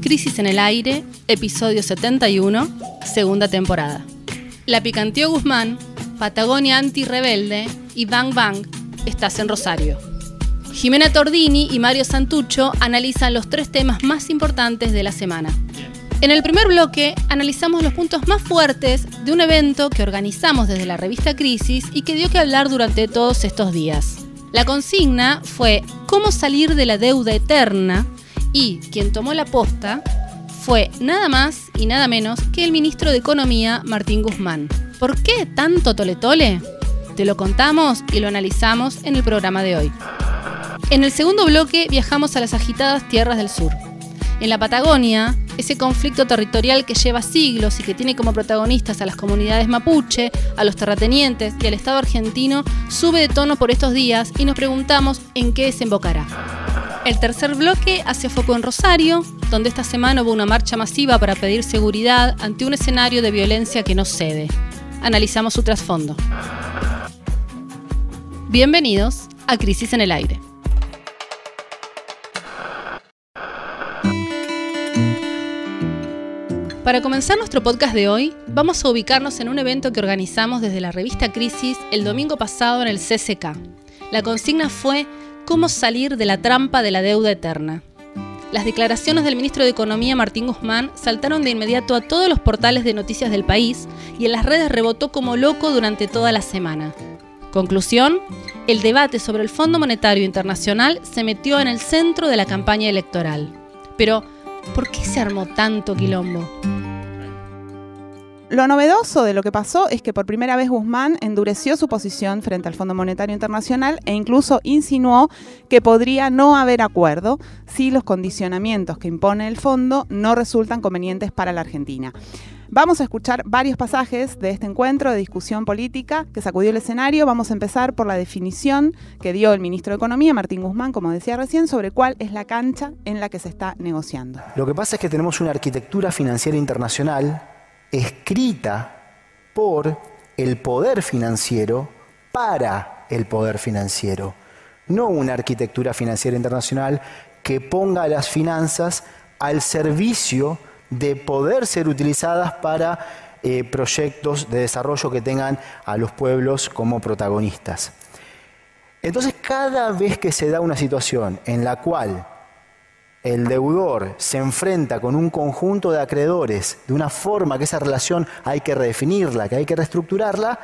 Crisis en el Aire, episodio 71, segunda temporada. La picanteó Guzmán, Patagonia Anti-Rebelde y Bang Bang estás en Rosario. Jimena Tordini y Mario Santucho analizan los tres temas más importantes de la semana. En el primer bloque analizamos los puntos más fuertes de un evento que organizamos desde la revista Crisis y que dio que hablar durante todos estos días. La consigna fue cómo salir de la deuda eterna y quien tomó la posta fue nada más y nada menos que el ministro de Economía Martín Guzmán. ¿Por qué tanto tole tole? Te lo contamos y lo analizamos en el programa de hoy. En el segundo bloque viajamos a las agitadas tierras del sur. En la Patagonia, ese conflicto territorial que lleva siglos y que tiene como protagonistas a las comunidades mapuche, a los terratenientes y al Estado argentino, sube de tono por estos días y nos preguntamos en qué desembocará. El tercer bloque hace foco en Rosario, donde esta semana hubo una marcha masiva para pedir seguridad ante un escenario de violencia que no cede. Analizamos su trasfondo. Bienvenidos a Crisis en el Aire. Para comenzar nuestro podcast de hoy, vamos a ubicarnos en un evento que organizamos desde la revista Crisis el domingo pasado en el CCK. La consigna fue ¿Cómo salir de la trampa de la deuda eterna? Las declaraciones del ministro de Economía Martín Guzmán saltaron de inmediato a todos los portales de noticias del país y en las redes rebotó como loco durante toda la semana. Conclusión, el debate sobre el Fondo Monetario Internacional se metió en el centro de la campaña electoral. Pero, ¿por qué se armó tanto quilombo? Lo novedoso de lo que pasó es que por primera vez Guzmán endureció su posición frente al Fondo Monetario Internacional e incluso insinuó que podría no haber acuerdo si los condicionamientos que impone el fondo no resultan convenientes para la Argentina. Vamos a escuchar varios pasajes de este encuentro de discusión política que sacudió el escenario. Vamos a empezar por la definición que dio el ministro de Economía, Martín Guzmán, como decía recién, sobre cuál es la cancha en la que se está negociando. Lo que pasa es que tenemos una arquitectura financiera internacional escrita por el poder financiero para el poder financiero, no una arquitectura financiera internacional que ponga las finanzas al servicio de poder ser utilizadas para eh, proyectos de desarrollo que tengan a los pueblos como protagonistas. Entonces, cada vez que se da una situación en la cual el deudor se enfrenta con un conjunto de acreedores de una forma que esa relación hay que redefinirla, que hay que reestructurarla,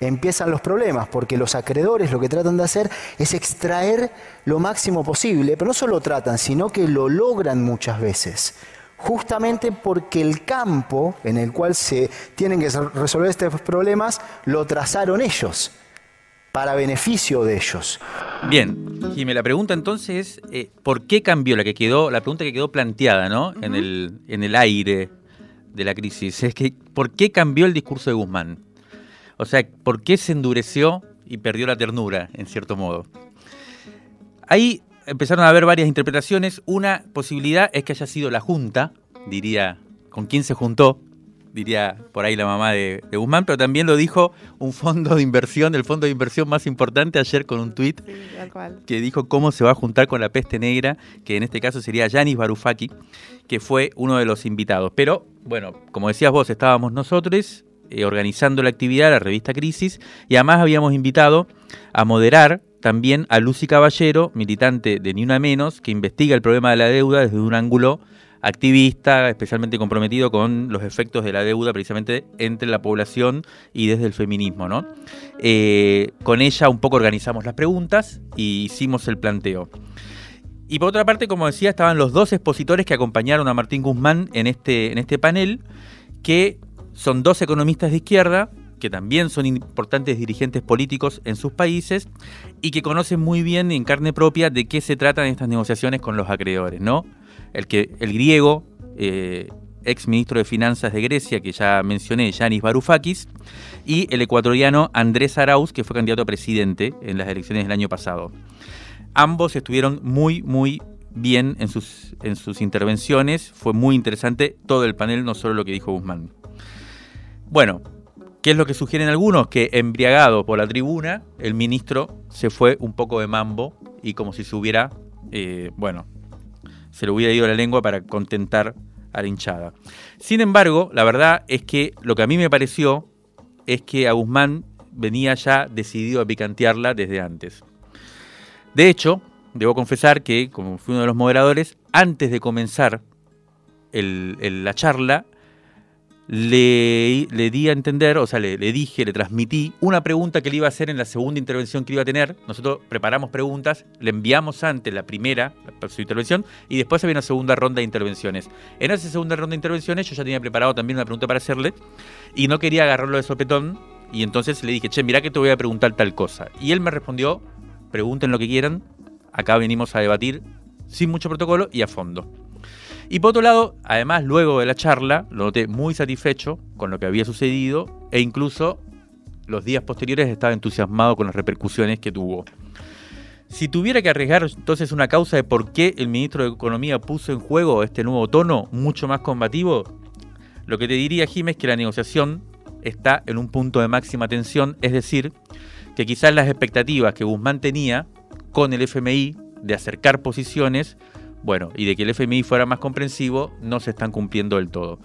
empiezan los problemas, porque los acreedores lo que tratan de hacer es extraer lo máximo posible, pero no solo tratan, sino que lo logran muchas veces, justamente porque el campo en el cual se tienen que resolver estos problemas lo trazaron ellos para beneficio de ellos. Bien, Jimé, la pregunta entonces es, eh, ¿por qué cambió la que quedó, la pregunta que quedó planteada, ¿no? en, el, en el aire de la crisis, es que ¿por qué cambió el discurso de Guzmán? O sea, ¿por qué se endureció y perdió la ternura, en cierto modo? Ahí empezaron a haber varias interpretaciones. Una posibilidad es que haya sido la Junta, diría, con quién se juntó, diría por ahí la mamá de, Guzmán, pero también lo dijo un fondo de inversión, el fondo de inversión más importante ayer con un tuit que dijo cómo se va a juntar con la peste negra, que en este caso sería Yanis Varoufakis, que fue uno de los invitados. Pero bueno, como decías vos, estábamos nosotros eh, organizando la actividad, la revista Crisis, y además habíamos invitado a moderar también a Lucy Caballero, militante de Ni Una Menos, que investiga el problema de la deuda desde un ángulo activista, especialmente comprometido con los efectos de la deuda precisamente entre la población y desde el feminismo. ¿no? Eh, con ella un poco organizamos las preguntas y hicimos el planteo. Y por otra parte, como decía, estaban los dos expositores que acompañaron a Martín Guzmán en este, en este panel, que son dos economistas de izquierda, que también son importantes dirigentes políticos en sus países y que conocen muy bien en carne propia de qué se tratan estas negociaciones con los acreedores, ¿no? el, que, el griego, eh, ex ministro de Finanzas de Grecia, que ya mencioné, Yanis Varoufakis, y el ecuatoriano Andrés Arauz, que fue candidato a presidente en las elecciones del año pasado. Ambos estuvieron muy, muy bien en sus, en sus intervenciones. Fue muy interesante todo el panel, no solo lo que dijo Guzmán. Bueno, ¿qué es lo que sugieren algunos? Que embriagado por la tribuna, el ministro se fue un poco de mambo y como si se hubiera, eh, bueno, se le hubiera ido la lengua para contentar a la hinchada. Sin embargo, la verdad es que lo que a mí me pareció es que a Guzmán venía ya decidido a picantearla desde antes. De hecho, debo confesar que, como fui uno de los moderadores, antes de comenzar la charla, le, di a entender, o sea, le, dije, le transmití una pregunta que le iba a hacer en la segunda intervención que iba a tener. Nosotros preparamos preguntas, le enviamos antes la primera, su intervención, y después había una segunda ronda de intervenciones. En esa segunda ronda de intervenciones yo ya tenía preparado también una pregunta para hacerle, y no quería agarrarlo de sopetón, y entonces le dije, che, mirá que te voy a preguntar tal cosa. Y él me respondió, pregunten lo que quieran, acá venimos a debatir sin mucho protocolo y a fondo. Y por otro lado, además, luego de la charla, lo noté muy satisfecho con lo que había sucedido e incluso los días posteriores estaba entusiasmado con las repercusiones que tuvo. Si tuviera que arriesgar entonces una causa de por qué el ministro de Economía puso en juego este nuevo tono mucho más combativo, lo que te diría, Jim, es que la negociación está en un punto de máxima tensión, es decir, que quizás las expectativas que Guzmán tenía con el FMI de acercar posiciones bueno, y de que el FMI fuera más comprensivo, no se están cumpliendo del todo.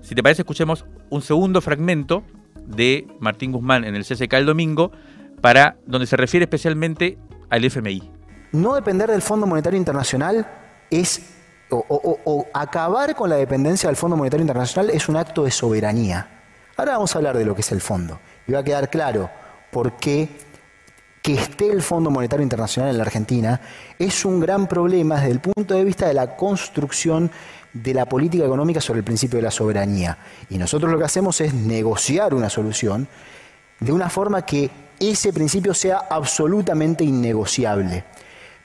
Si te parece, escuchemos un segundo fragmento de Martín Guzmán en el CCK el domingo, para donde se refiere especialmente al FMI. No depender del Fondo Monetario Internacional es o, acabar con la dependencia del Fondo Monetario Internacional es un acto de soberanía. Ahora vamos a hablar de lo que es el fondo y va a quedar claro por qué que esté el Fondo Monetario Internacional en la Argentina es un gran problema desde el punto de vista de la construcción de la política económica sobre el principio de la soberanía. Y nosotros lo que hacemos es negociar una solución de una forma que ese principio sea absolutamente innegociable.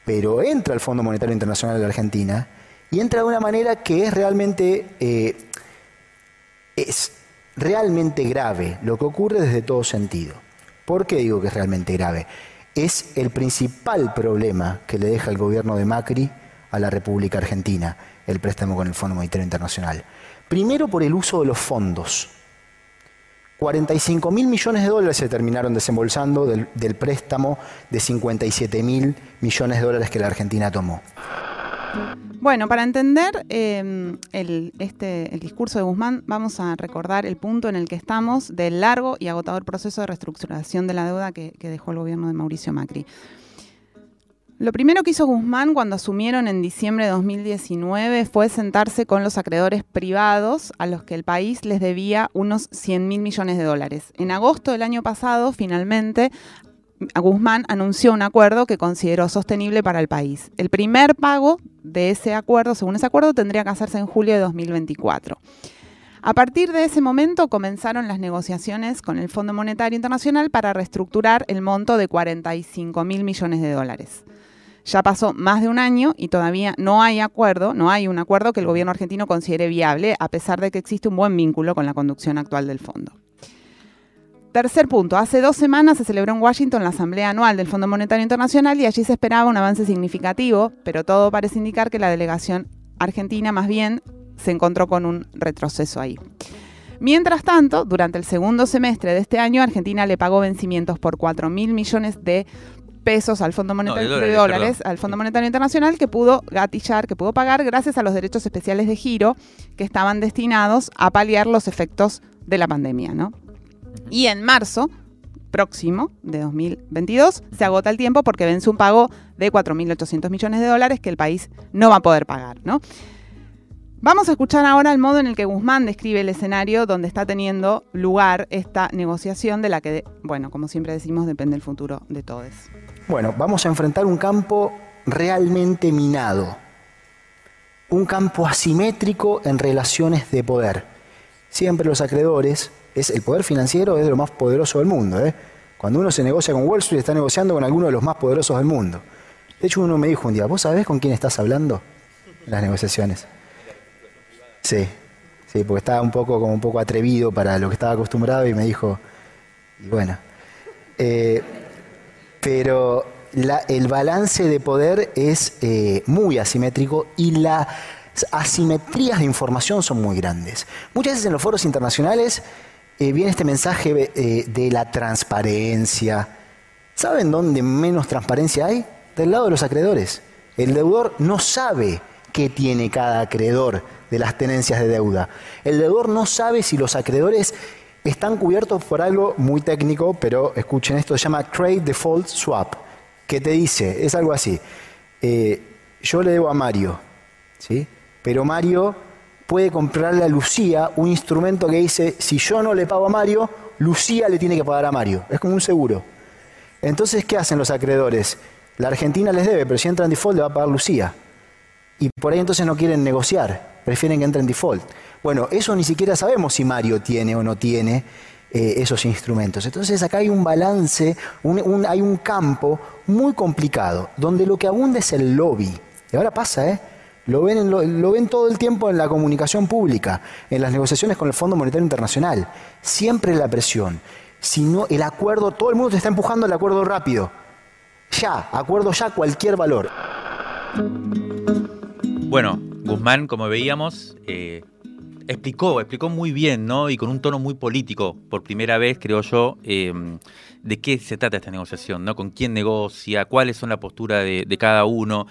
Pero entra el Fondo Monetario Internacional de la Argentina y entra de una manera que es realmente, eh, es realmente grave lo que ocurre desde todo sentido. ¿Por qué digo que es realmente grave? Es el principal problema que le deja el gobierno de Macri a la República Argentina, el préstamo con el Fondo Monetario Internacional. Primero por el uso de los fondos. 45 mil millones de dólares se terminaron desembolsando del, del préstamo de 57 mil millones de dólares que la Argentina tomó. Bueno, para entender em, el, este, el discurso de Guzmán, vamos a recordar el punto en el que estamos del largo y agotador proceso de reestructuración de la deuda que, dejó el gobierno de Mauricio Macri. Lo primero que hizo Guzmán cuando asumieron en diciembre de 2019 fue sentarse con los acreedores privados a los que el país les debía unos 100 mil millones de dólares. En agosto del año pasado, finalmente, Guzmán anunció un acuerdo que consideró sostenible para el país. El primer pago de ese acuerdo, según ese acuerdo, tendría que hacerse en julio de 2024. A partir de ese momento comenzaron las negociaciones con el Fondo Monetario Internacional para reestructurar el monto de 45 mil millones de dólares. Ya pasó más de un año y todavía no hay acuerdo, no hay un acuerdo que el gobierno argentino considere viable, a pesar de que existe un buen vínculo con la conducción actual del fondo. Tercer punto, hace dos semanas se celebró en Washington la Asamblea Anual del Fondo Monetario Internacional y allí se esperaba un avance significativo, pero todo parece indicar que la delegación argentina más bien se encontró con un retroceso ahí. Mientras tanto, durante el segundo semestre de este año, Argentina le pagó vencimientos por 4 mil millones de pesos al Fondo Monetario de dólares, al Fondo Monetario Internacional que pudo gatillar, que pudo pagar gracias a los derechos especiales de giro que estaban destinados a paliar los efectos de la pandemia, ¿no? Y en marzo próximo de 2022 se agota el tiempo porque vence un pago de 4.800 millones de dólares que el país no va a poder pagar. ¿no? Vamos a escuchar ahora el modo en el que Guzmán describe el escenario donde está teniendo lugar esta negociación de la que, bueno, como siempre decimos, depende el futuro de todos. Bueno, vamos a enfrentar un campo realmente minado, un campo asimétrico en relaciones de poder. Siempre los acreedores es el poder financiero es de lo más poderoso del mundo. ¿eh? Cuando uno se negocia con Wall Street, está negociando con alguno de los más poderosos del mundo. De hecho, uno me dijo un día, ¿vos sabés con quién estás hablando en las negociaciones? Sí, sí, porque estaba un poco como un poco atrevido para lo que estaba acostumbrado y me dijo, y bueno. Eh, pero el balance de poder es eh, muy asimétrico y la asimetrías de información son muy grandes. Muchas veces en los foros internacionales eh, viene este mensaje eh, de la transparencia. ¿Saben dónde menos transparencia hay? Del lado de los acreedores. El deudor no sabe qué tiene cada acreedor de las tenencias de deuda. El deudor no sabe si los acreedores están cubiertos por algo muy técnico, pero escuchen esto, se llama Trade Default Swap, que te dice, es algo así, eh, yo le debo a Mario, ¿sí? pero Mario puede comprarle a Lucía un instrumento que dice, si yo no le pago a Mario, Lucía le tiene que pagar a Mario, es como un seguro. Entonces, ¿qué hacen los acreedores? La Argentina les debe, pero si entra en default le va a pagar Lucía. Y por ahí entonces no quieren negociar, prefieren que entre en default. Bueno, eso ni siquiera sabemos si Mario tiene o no tiene eh, esos instrumentos. Entonces acá hay un balance, hay un campo muy complicado, donde lo que abunda es el lobby. Y ahora pasa, ¿eh? Lo ven, lo, ven todo el tiempo en la comunicación pública, en las negociaciones con el Fondo Monetario Internacional. Siempre la presión. Si no, el acuerdo, todo el mundo te está empujando al acuerdo rápido. Ya, acuerdo ya, cualquier valor. Bueno, Guzmán, como veíamos, eh, explicó, explicó muy bien, ¿no? Y con un tono muy político, por primera vez, creo yo, em, de qué se trata esta negociación, ¿no? Con quién negocia, cuáles son la postura de, cada uno.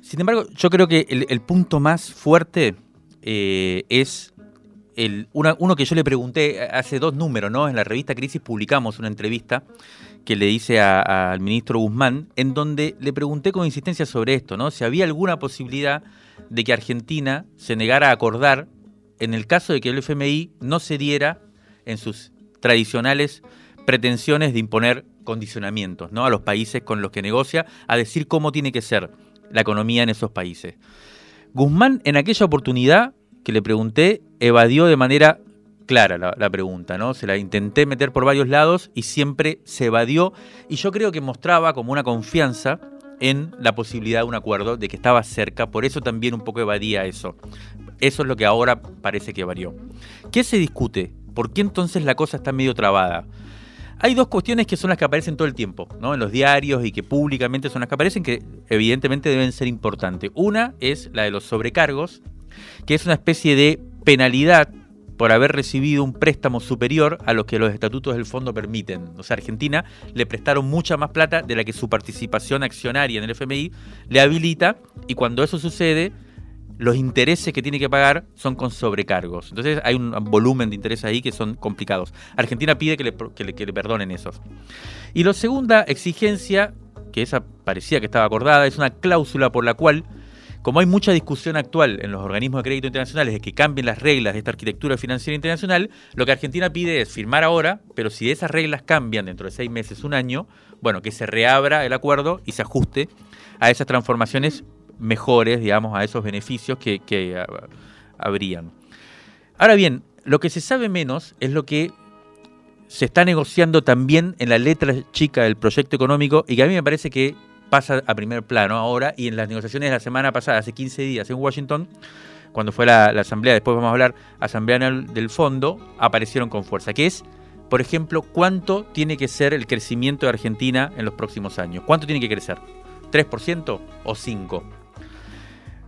Sin embargo, yo creo que el, punto más fuerte eh, es el, uno que yo le pregunté hace dos números, ¿no? En la revista Crisis publicamos una entrevista que le hice al ministro Guzmán, en donde le pregunté con insistencia sobre esto, ¿no? Si había alguna posibilidad de que Argentina se negara a acordar en el caso de que el FMI no cediera en sus tradicionales pretensiones de imponer condicionamientos ¿no? a los países con los que negocia, a decir cómo tiene que ser la economía en esos países. Guzmán en aquella oportunidad que le pregunté evadió de manera clara la, la, pregunta, ¿no? Se la intenté meter por varios lados y siempre se evadió y yo creo que mostraba como una confianza en la posibilidad de un acuerdo, de que estaba cerca, por eso también un poco evadía eso. Eso es lo que ahora parece que varió. ¿Qué se discute? ¿Por qué entonces la cosa está medio trabada? Hay dos cuestiones que son las que aparecen todo el tiempo, ¿no? En los diarios y que públicamente son las que aparecen, que evidentemente deben ser importantes. Una es la de los sobrecargos, que es una especie de penalidad por haber recibido un préstamo superior a lo que los estatutos del fondo permiten. O sea, Argentina le prestaron mucha más plata de la que su participación accionaria en el FMI le habilita y cuando eso sucede, los intereses que tiene que pagar son con sobrecargos. Entonces hay un volumen de intereses ahí que son complicados. Argentina pide que le, perdonen esos. Y la segunda exigencia, que esa parecía que estaba acordada, es una cláusula por la cual como hay mucha discusión actual en los organismos de crédito internacionales de que cambien las reglas de esta arquitectura financiera internacional, lo que Argentina pide es firmar ahora, pero si esas reglas cambian dentro de seis meses, un año, bueno, que se reabra el acuerdo y se ajuste a esas transformaciones mejores, digamos, a esos beneficios que, que ah, habrían. Ahora bien, lo que se sabe menos es lo que se está negociando también en la letra chica del proyecto económico y que a mí me parece que pasa a primer plano ahora y en las negociaciones de la semana pasada, hace 15 días en Washington, cuando fue la, asamblea, después vamos a hablar, asamblea del fondo, aparecieron con fuerza, que es, por ejemplo, cuánto tiene que ser el crecimiento de Argentina en los próximos años. ¿Cuánto tiene que crecer? ¿3% o 5%?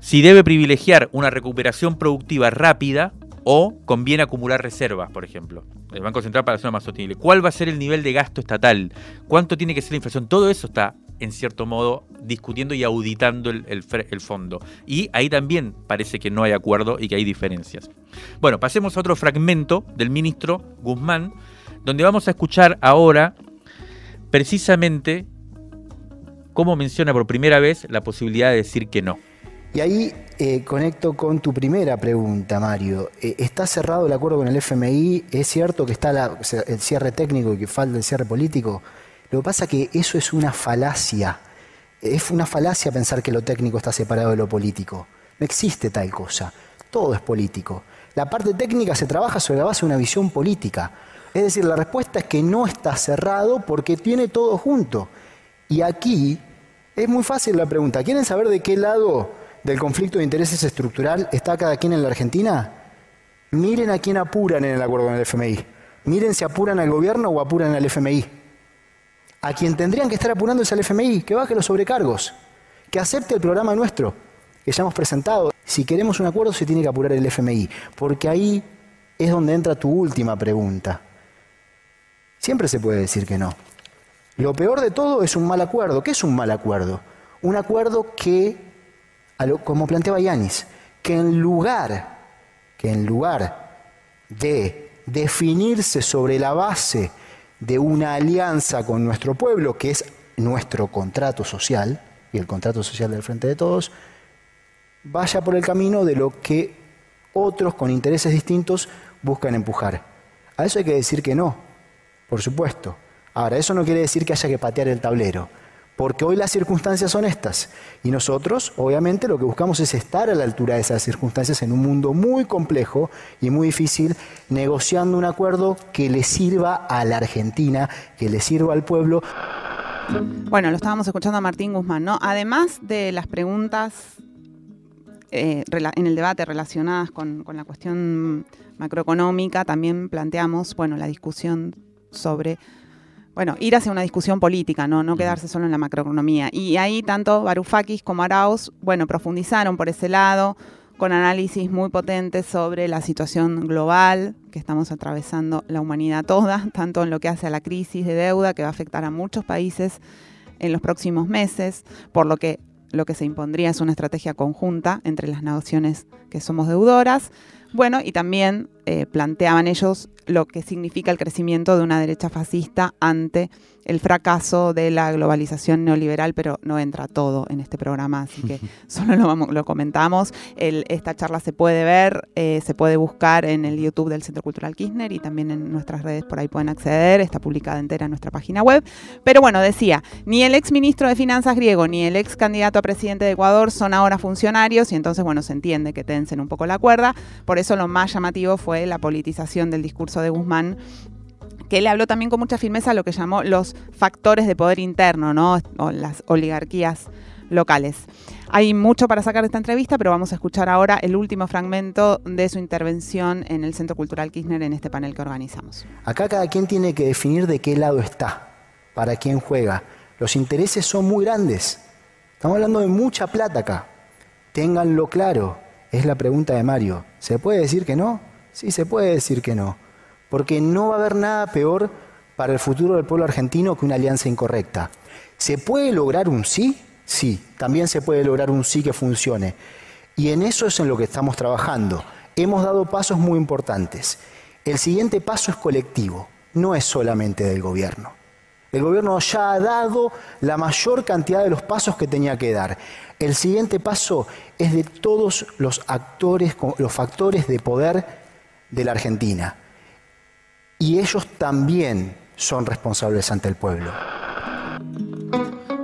Si debe privilegiar una recuperación productiva rápida o conviene acumular reservas, por ejemplo. El Banco Central para hacerlo más sostenible. ¿Cuál va a ser el nivel de gasto estatal? ¿Cuánto tiene que ser la inflación? Todo eso está en cierto modo, discutiendo y auditando el, fondo. Y ahí también parece que no hay acuerdo y que hay diferencias. Bueno, pasemos a otro fragmento del ministro Guzmán, donde vamos a escuchar ahora precisamente cómo menciona por primera vez la posibilidad de decir que no. Y ahí eh, conecto con tu primera pregunta, Mario. Eh, ¿Está cerrado el acuerdo con el FMI? ¿Es cierto que está el cierre técnico y que falta el cierre político? Lo que pasa es que eso es una falacia. Es una falacia pensar que lo técnico está separado de lo político. No existe tal cosa. Todo es político. La parte técnica se trabaja sobre la base de una visión política. Es decir, la respuesta es que no está cerrado porque tiene todo junto. Y aquí es muy fácil la pregunta. ¿Quieren saber de qué lado del conflicto de intereses estructural está cada quien en la Argentina? Miren a quién apuran en el acuerdo con el FMI. Miren si apuran al gobierno o apuran al FMI. A quien tendrían que estar apurando es al FMI, que baje los sobrecargos, que acepte el programa nuestro, que ya hemos presentado. Si queremos un acuerdo se tiene que apurar el FMI, porque ahí es donde entra tu última pregunta. Siempre se puede decir que no. Lo peor de todo es un mal acuerdo. ¿Qué es un mal acuerdo? Un acuerdo que como planteaba Yanis, que en lugar, que en lugar de definirse sobre la base de una alianza con nuestro pueblo, que es nuestro contrato social y el contrato social del Frente de Todos, vaya por el camino de lo que otros con intereses distintos buscan empujar. A eso hay que decir que no, por supuesto. Ahora, eso no quiere decir que haya que patear el tablero, porque hoy las circunstancias son estas. Y nosotros, obviamente, lo que buscamos es estar a la altura de esas circunstancias en un mundo muy complejo y muy difícil, negociando un acuerdo que le sirva a la Argentina, que le sirva al pueblo. Bueno, lo estábamos escuchando a Martín Guzmán, ¿no? Además de las preguntas eh, en el debate relacionadas con, la cuestión macroeconómica, también planteamos, bueno, la discusión sobre bueno, ir hacia una discusión política, ¿no? no quedarse solo en la macroeconomía. Y ahí tanto Varoufakis como Arauz, bueno, profundizaron por ese lado, con análisis muy potentes sobre la situación global que estamos atravesando la humanidad toda, tanto en lo que hace a la crisis de deuda que va a afectar a muchos países en los próximos meses, por lo que lo que se impondría es una estrategia conjunta entre las naciones que somos deudoras. Bueno, y también eh, planteaban ellos lo que significa el crecimiento de una derecha fascista ante el fracaso de la globalización neoliberal, pero no entra todo en este programa, así que solo lo, vamos, lo comentamos. esta charla se puede ver, eh, se puede buscar en el YouTube del Centro Cultural Kirchner y también en nuestras redes por ahí pueden acceder, está publicada entera en nuestra página web. Pero bueno, decía, ni el ex ministro de Finanzas griego ni el ex candidato a presidente de Ecuador son ahora funcionarios y entonces, bueno, se entiende que tensen un poco la cuerda. Por eso lo más llamativo fue la politización del discurso de Guzmán que le habló también con mucha firmeza a lo que llamó los factores de poder interno, ¿no? O las oligarquías locales. Hay mucho para sacar de esta entrevista, pero vamos a escuchar ahora el último fragmento de su intervención en el Centro Cultural Kirchner en este panel que organizamos. Acá cada quien tiene que definir de qué lado está, para quién juega. Los intereses son muy grandes. Estamos hablando de mucha plata acá. Ténganlo claro. Es la pregunta de Mario. ¿Se puede decir que no? Sí, se puede decir que no porque no va a haber nada peor para el futuro del pueblo argentino que una alianza incorrecta. ¿Se puede lograr un sí? Sí, también se puede lograr un sí que funcione. Y en eso es en lo que estamos trabajando. Hemos dado pasos muy importantes. El siguiente paso es colectivo, no es solamente del gobierno. El gobierno ya ha dado la mayor cantidad de los pasos que tenía que dar. El siguiente paso es de todos los actores, los factores de poder de la Argentina y ellos también son responsables ante el pueblo.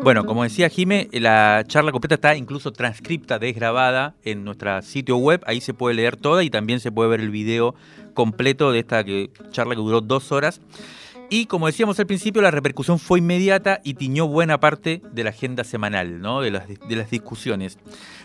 Bueno, como decía Jime, la charla completa está incluso transcripta, desgrabada en nuestro sitio web. Ahí se puede leer toda y también se puede ver el video completo de esta charla que duró dos horas. Y como decíamos al principio, la repercusión fue inmediata y tiñó buena parte de la agenda semanal, ¿no? de, las, discusiones.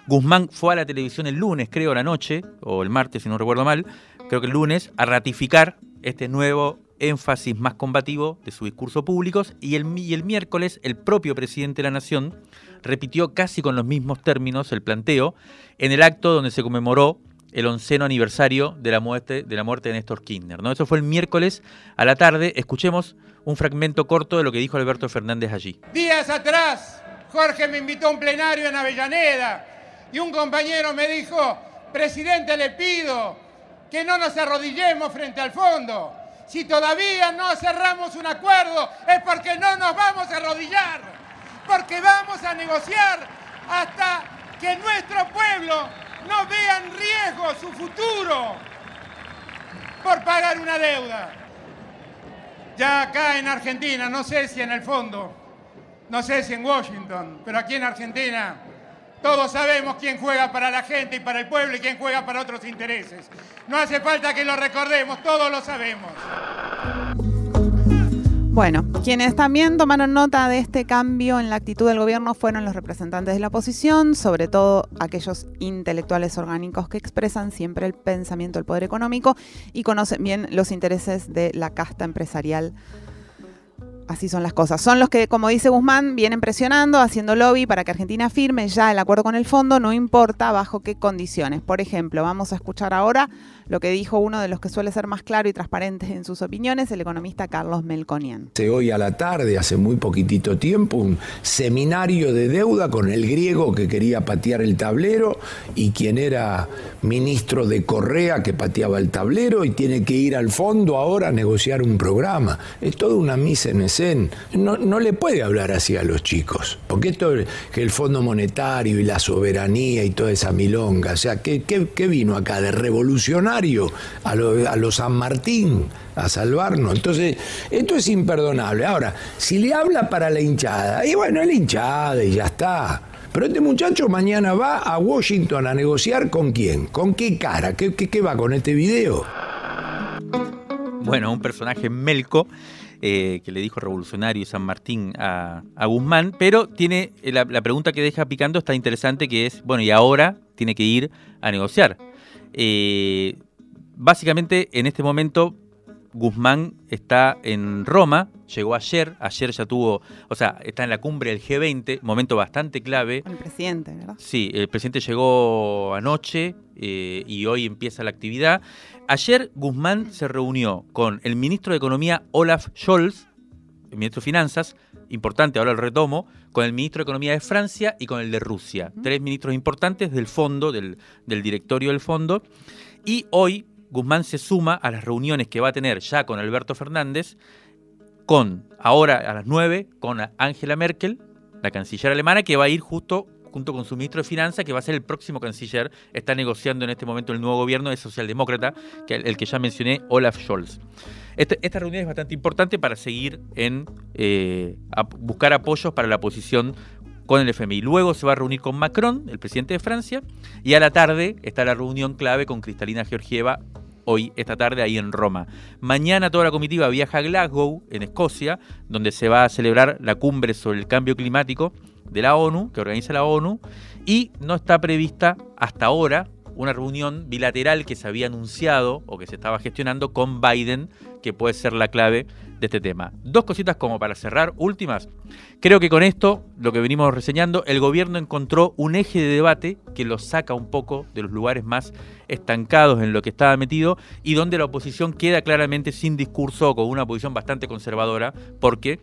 Guzmán fue a la televisión el lunes, creo, la noche, o el martes, si no recuerdo mal, creo que el lunes, a ratificar este nuevo énfasis más combativo de su discurso público y el, miércoles el propio presidente de la Nación repitió casi con los mismos términos el planteo en el acto donde se conmemoró el onceno aniversario de la muerte de, la Néstor Kirchner. ¿no? Eso fue el miércoles a la tarde. Escuchemos un fragmento corto de lo que dijo Alberto Fernández allí. Días atrás, Jorge me invitó a un plenario en Avellaneda y un compañero me dijo, presidente, le pido que no nos arrodillemos frente al fondo. Si todavía no cerramos un acuerdo es porque no nos vamos a arrodillar, porque vamos a negociar hasta que nuestro pueblo no vea en riesgo su futuro por pagar una deuda. Ya acá en Argentina, no sé si en el fondo, no sé si en Washington, pero aquí en Argentina todos sabemos quién juega para la gente y para el pueblo y quién juega para otros intereses. No hace falta que lo recordemos, todos lo sabemos. Bueno, quienes también tomaron nota de este cambio en la actitud del gobierno fueron los representantes de la oposición, sobre todo aquellos intelectuales orgánicos que expresan siempre el pensamiento del poder económico y conocen bien los intereses de la casta empresarial así son las cosas. Son los que, como dice Guzmán, vienen presionando, haciendo lobby para que Argentina firme ya el acuerdo con el fondo, no importa bajo qué condiciones. Por ejemplo, vamos a escuchar ahora lo que dijo uno de los que suele ser más claro y transparente en sus opiniones, el economista Carlos Melconian. Hoy a la tarde, hace muy poquitito tiempo, un seminario de deuda con el griego que quería patear el tablero y quien era ministro de Correa que pateaba el tablero y tiene que ir al fondo ahora a negociar un programa. Es toda una misa en escena. No, no le puede hablar así a los chicos, porque esto que el Fondo Monetario y la soberanía y toda esa milonga, o sea, ¿qué, qué vino acá de revolucionar? A los San Martín a salvarnos. Entonces, esto es imperdonable. Ahora, si le habla para la hinchada, y bueno, es la hinchada y ya está. Pero este muchacho mañana va a Washington a negociar con quién, con qué cara, qué, qué, va con este video. Bueno, un personaje melco. Eh, que le dijo revolucionario San Martín a, Guzmán, pero tiene la, pregunta que deja picando está interesante que es, bueno, y ahora tiene que ir a negociar. Eh, básicamente, en este momento, Guzmán está en Roma, llegó ayer, ayer ya tuvo, o sea, está en la cumbre del G20, momento bastante clave. el presidente, ¿verdad? Sí, el presidente llegó anoche eh, y hoy empieza la actividad. Ayer Guzmán se reunió con el ministro de Economía Olaf Scholz, el ministro de Finanzas, importante, ahora el retomo, con el ministro de Economía de Francia y con el de Rusia. Tres ministros importantes del fondo, del, directorio del fondo. Y hoy Guzmán se suma a las reuniones que va a tener ya con Alberto Fernández, con, ahora a las 9, con Angela Merkel, la canciller alemana, que va a ir justo junto con su ministro de Finanzas, que va a ser el próximo canciller, está negociando en este momento el nuevo gobierno de socialdemócrata, que el, que ya mencioné, Olaf Scholz. Este, esta reunión es bastante importante para seguir en eh, buscar apoyos para la posición con el FMI. Luego se va a reunir con Macron, el presidente de Francia, y a la tarde está la reunión clave con Cristalina Georgieva, hoy, esta tarde, ahí en Roma. Mañana toda la comitiva viaja a Glasgow, en Escocia, donde se va a celebrar la cumbre sobre el cambio climático de la ONU, que organiza la ONU, y no está prevista hasta ahora una reunión bilateral que se había anunciado o que se estaba gestionando con Biden, que puede ser la clave de este tema. Dos cositas como para cerrar, últimas. Creo que con esto, lo que venimos reseñando, el gobierno encontró un eje de debate que lo saca un poco de los lugares más estancados en lo que estaba metido y donde la oposición queda claramente sin discurso o con una posición bastante conservadora, porque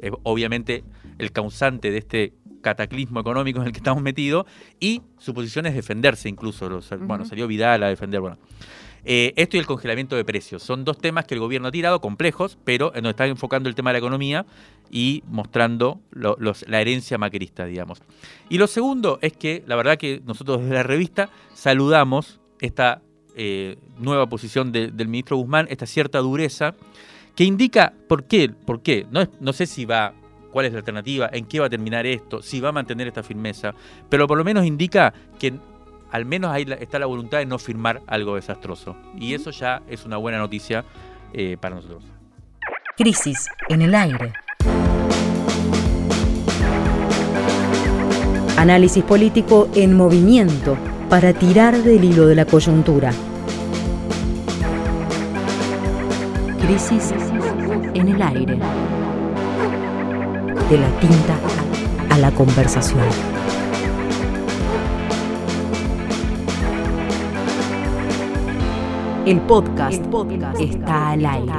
eh, obviamente el causante de este cataclismo económico en el que estamos metidos y su posición es defenderse incluso. Bueno, salió Vidal a defender, bueno. Eh, esto y el congelamiento de precios. Son dos temas que el gobierno ha tirado, complejos, pero nos está enfocando el tema de la economía y mostrando la herencia macrista, digamos. Y lo segundo es que, la verdad que nosotros desde la revista saludamos esta eh, nueva posición del ministro Guzmán, esta cierta dureza, que indica por qué, por qué. No, no sé si va cuál es la alternativa, en qué va a terminar esto, si va a mantener esta firmeza, pero por lo menos indica que al menos ahí está la voluntad de no firmar algo desastroso. Y eso ya es una buena noticia eh, para nosotros. Crisis en el aire. Análisis político en movimiento para tirar del hilo de la coyuntura. Crisis en el aire de la tinta a la conversación. El podcast, está al aire.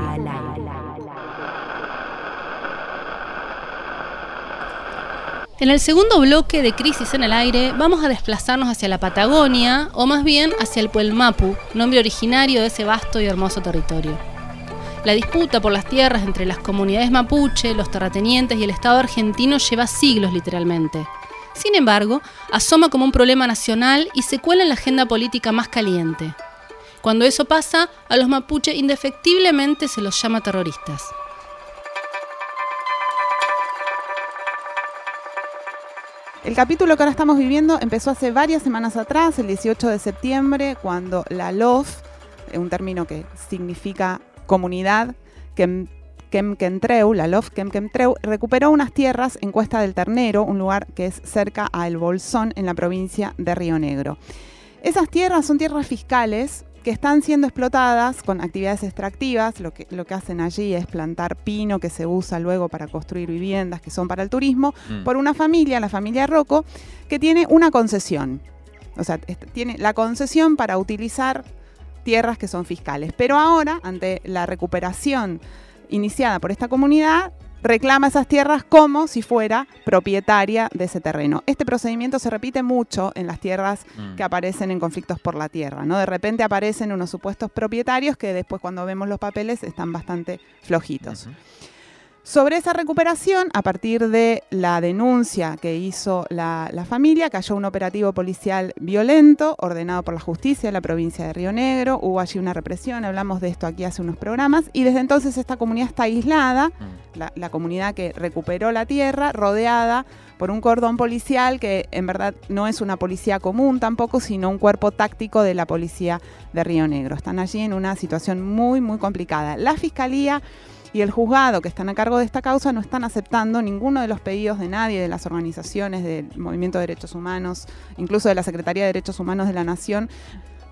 En el segundo bloque de Crisis en el Aire vamos a desplazarnos hacia la Patagonia, o más bien hacia el Puelmapu, nombre originario de ese vasto y hermoso territorio. La disputa por las tierras entre las comunidades mapuche, los terratenientes y el Estado argentino lleva siglos literalmente. Sin embargo, asoma como un problema nacional y se cuela en la agenda política más caliente. Cuando eso pasa, a los mapuche indefectiblemente se los llama terroristas. El capítulo que ahora estamos viviendo empezó hace varias semanas atrás, el 18 de septiembre, cuando la LOF, un término que significa comunidad Kemkentreu, la LOF Kemkentreu, recuperó unas tierras en Cuesta del Ternero, un lugar que es cerca a El Bolsón, en la provincia de Río Negro. Esas tierras son tierras fiscales que están siendo explotadas con actividades extractivas. Lo que, lo que hacen allí es plantar pino que se usa luego para construir viviendas que son para el turismo, Mm. por una familia, la familia Rocco, que tiene una concesión. O sea, tiene la concesión para utilizar tierras que son fiscales. Pero ahora, ante la recuperación iniciada por esta comunidad, reclama esas tierras como si fuera propietaria de ese terreno. Este procedimiento se repite mucho en las tierras Mm. que aparecen en conflictos por la tierra, ¿no? De repente aparecen unos supuestos propietarios que después cuando vemos los papeles están bastante flojitos. Sobre esa recuperación, a partir de la denuncia que hizo la, la familia, cayó un operativo policial violento ordenado por la justicia de la provincia de Río Negro. Hubo allí una represión, hablamos de esto aquí hace unos programas, y desde entonces esta comunidad está aislada, Mm. la, la comunidad que recuperó la tierra, rodeada por un cordón policial que en verdad no es una policía común tampoco, sino un cuerpo táctico de la policía de Río Negro. Están allí en una situación muy, muy complicada. La fiscalía y el juzgado que están a cargo de esta causa no están aceptando ninguno de los pedidos de nadie, de las organizaciones, del Movimiento de Derechos Humanos, incluso de la Secretaría de Derechos Humanos de la Nación.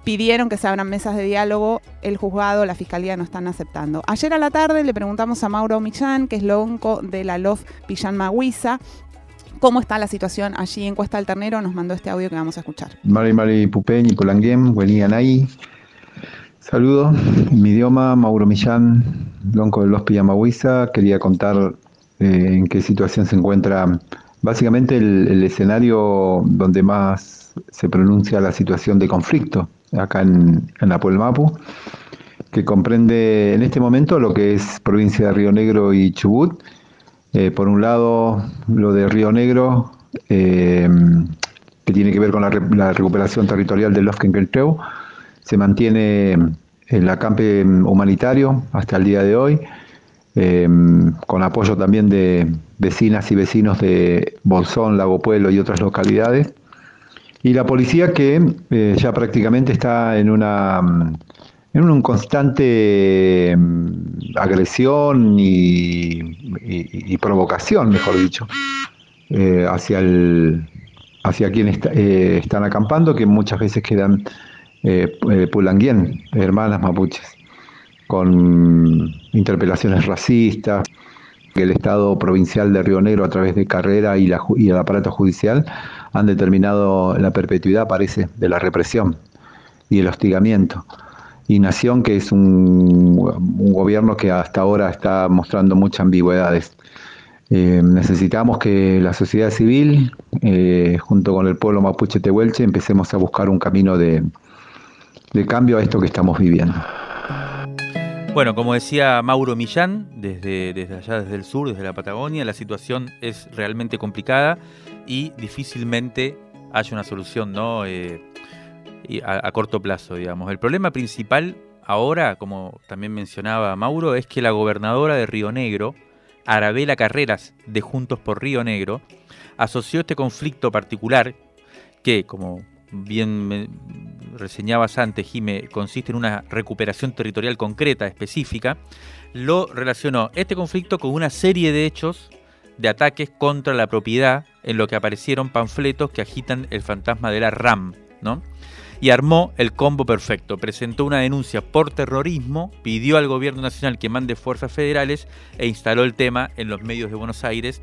Pidieron que se abran mesas de diálogo, el juzgado, la fiscalía no están aceptando. Ayer a la tarde le preguntamos a Mauro Millán, que es lonco de la LOF Pillán Maguiza, cómo está la situación allí en Cuesta del Ternero. Nos mandó este audio que vamos a escuchar. Mari Mari Pupeñi Polanguem, Buenía Nay. Saludos, en mi idioma, Mauro Millán, lonco de los Pillamahuiza. Quería contar eh, en qué situación se encuentra básicamente el, escenario donde más se pronuncia la situación de conflicto, acá en, en Apuelmapu, que comprende en este momento lo que es provincia de Río Negro y Chubut. Eh, por un lado, lo de Río Negro, eh, que tiene que ver con la, la recuperación territorial del Lofkenkeltreu, se mantiene el acampe humanitario hasta el día de hoy, eh, con apoyo también de vecinas y vecinos de Bolsón, Lago Pueblo y otras localidades. Y la policía que eh, ya prácticamente está en una mm, en un constante mm, agresión y, y- provocación, mejor dicho, eh, hacia el hacia quienes eh, están acampando, que muchas veces quedan eh, pulanguien, hermanas mapuches, con interpelaciones racistas, que el Estado provincial de Río Negro a través de Carrera y, la el aparato judicial han determinado la perpetuidad, parece, de la represión y el hostigamiento. Y Nación, que es un, un gobierno que hasta ahora está mostrando muchas ambigüedades. Eh, necesitamos que la sociedad civil, eh, junto con el pueblo mapuche tehuelche, empecemos a buscar un camino de, de cambio a esto que estamos viviendo. Bueno, como decía Mauro Millán, desde, desde allá, desde el sur, desde la Patagonia, la situación es realmente complicada y difícilmente haya una solución ¿no? Eh, a, corto plazo, digamos. El problema principal ahora, como también mencionaba Mauro, es que la gobernadora de Río Negro, Arabela Carreras, de Juntos por Río Negro, asoció este conflicto particular que, como bien reseñabas antes, Jime, consiste en una recuperación territorial concreta, específica, lo relacionó este conflicto con una serie de hechos de ataques contra la propiedad en lo que aparecieron panfletos que agitan el fantasma de la RAM, ¿no? Y armó el combo perfecto. Presentó una denuncia por terrorismo, pidió al gobierno nacional que mande fuerzas federales e instaló el tema en los medios de Buenos Aires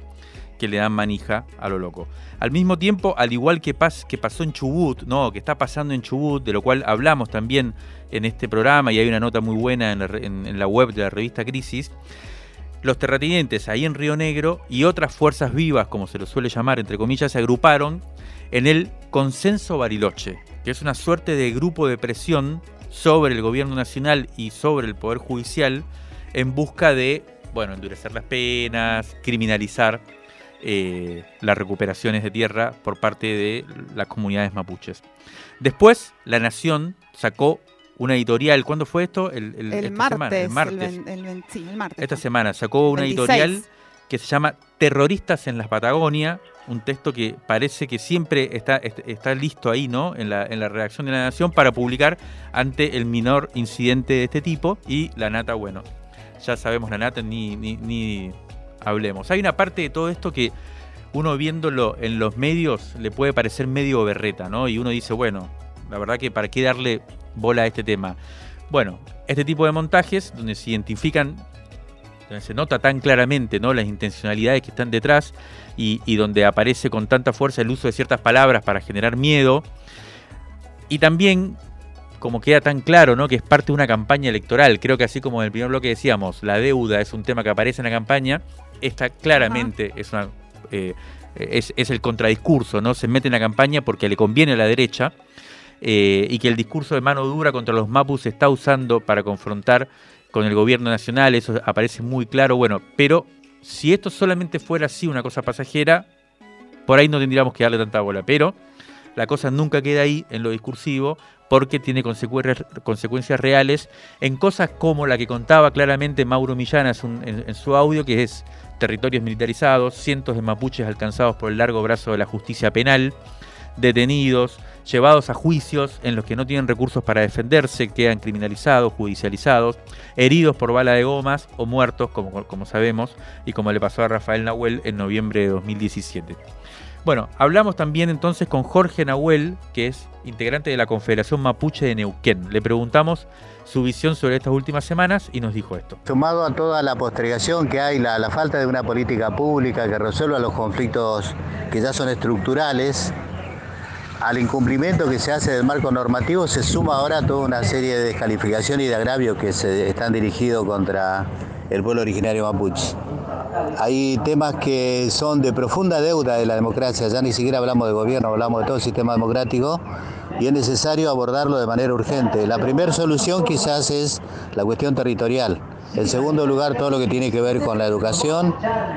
que le dan manija a lo loco. Al mismo tiempo, al igual que, pas- que pasó en Chubut, no, que está pasando en Chubut, de lo cual hablamos también en este programa y hay una nota muy buena en la web de la revista Crisis, los terratenientes ahí en Río Negro y otras fuerzas vivas, como se lo suele llamar, entre comillas, se agruparon en el Consenso Bariloche, que es una suerte de grupo de presión sobre el gobierno nacional y sobre el Poder Judicial en busca de, bueno, endurecer las penas, criminalizar eh, las recuperaciones de tierra por parte de las comunidades mapuches. Después, La Nación sacó una editorial. ¿Cuándo fue esto? El, el- El esta semana, martes, el martes. el ven- sí, el martes. Esta semana sacó una 26. editorial que se llama Terroristas en las Patagonia, un texto que parece que siempre está, est- está listo ahí, ¿no? En la, en la redacción de la Nación para publicar ante el menor incidente de este tipo. Y la nata, bueno, ya sabemos la nata, ni, ni, ni hablemos. Hay una parte de todo esto que uno viéndolo en los medios le puede parecer medio berreta, ¿no? Y uno dice, bueno, la verdad que para qué darle bola a este tema. Bueno, este tipo de montajes donde se identifican, donde se nota tan claramente ¿no? las intencionalidades que están detrás y, y donde aparece con tanta fuerza el uso de ciertas palabras para generar miedo. Y también como queda tan claro, ¿no? Que es parte de una campaña electoral. Creo que así como en el primer bloque decíamos, la deuda es un tema que aparece en la campaña, esta claramente es una eh, es, es, el contradiscurso, ¿no? Se mete en la campaña porque le conviene a la derecha eh, y que el discurso de mano dura contra los mapus se está usando para confrontar con el gobierno nacional, eso aparece muy claro, bueno, pero si esto solamente fuera así una cosa pasajera, por ahí no tendríamos que darle tanta bola, pero la cosa nunca queda ahí en lo discursivo porque tiene consecuencias reales en cosas como la que contaba claramente Mauro Millana en, su audio, que es territorios militarizados, cientos de mapuches alcanzados por el largo brazo de la justicia penal, detenidos, llevados a juicios en los que no tienen recursos para defenderse, quedan criminalizados, judicializados, heridos por bala de gomas o muertos, como, como sabemos, y como le pasó a Rafael Nahuel en noviembre de 2017. Bueno, hablamos también entonces con Jorge Nahuel, que es integrante de la Confederación Mapuche de Neuquén. Le preguntamos su visión sobre estas últimas semanas y nos dijo esto. Sumado a toda la postergación que hay, la, falta de una política pública que resuelva los conflictos que ya son estructurales, al incumplimiento que se hace del marco normativo se suma ahora toda una serie de descalificaciones y de agravios que se están dirigidos contra el pueblo originario mapuche. Hay temas que son de profunda deuda de la democracia, ya ni siquiera hablamos de gobierno, hablamos de todo el sistema democrático y es necesario abordarlo de manera urgente. La primera solución quizás es la cuestión territorial. En segundo lugar, todo lo que tiene que ver con la educación.